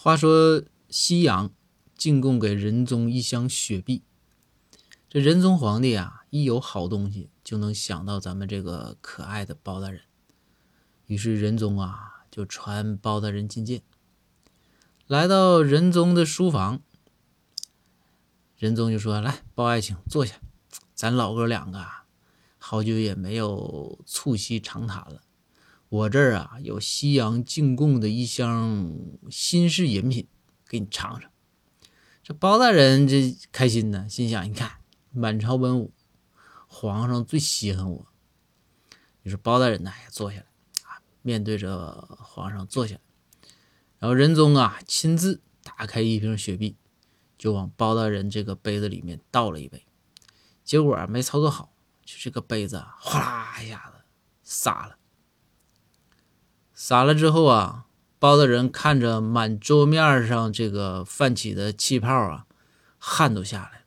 话说西洋进贡给仁宗一箱雪碧，这仁宗皇帝啊，一有好东西就能想到咱们这个可爱的包大人，于是仁宗啊就传包大人觐见。来到仁宗的书房，仁宗就说：“来，包爱卿坐下，咱老哥两个啊，好久也没有促膝长谈了。”我这儿啊有西洋进贡的一箱新式饮品，给你尝尝。这包大人这开心呢，心想：你看，满朝文武，皇上最稀罕我。于是包大人呢也坐下来啊，面对着皇上坐下来。然后仁宗啊亲自打开一瓶雪碧，就往包大人这个杯子里面倒了一杯。结果没操作好，就这个杯子哗啦一下子洒了。洒了之后啊，包大人看着满桌面上这个泛起的气泡啊，汗都下来了。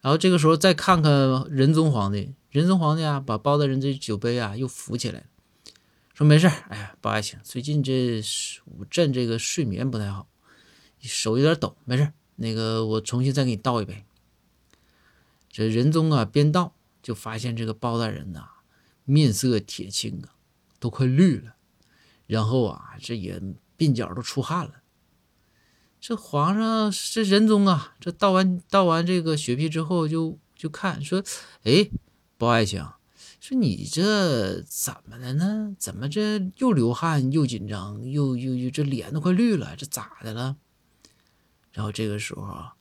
然后这个时候再看看仁宗皇帝，仁宗皇帝啊，把包大人这酒杯啊又扶起来，说：“没事哎呀，包爱卿，最近这午朕这个睡眠不太好，手有点抖，没事那个我重新再给你倒一杯。”这仁宗啊，边倒就发现这个包大人呐，面色铁青啊，都快绿了。然后啊，这也鬓角都出汗了。这皇上这仁宗啊，这倒完倒完这个雪碧之后，就就看说：“哎，包爱卿，说你这怎么的呢？怎么这又流汗又紧张，又又又这脸都快绿了？这咋的了？”然后这个时候啊，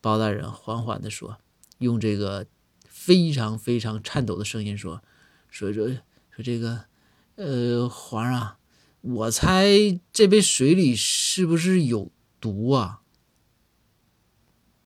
包大人缓缓的说，用这个非常非常颤抖的声音说：“说说说这个。”呃，皇上，我猜这杯水里是不是有毒啊？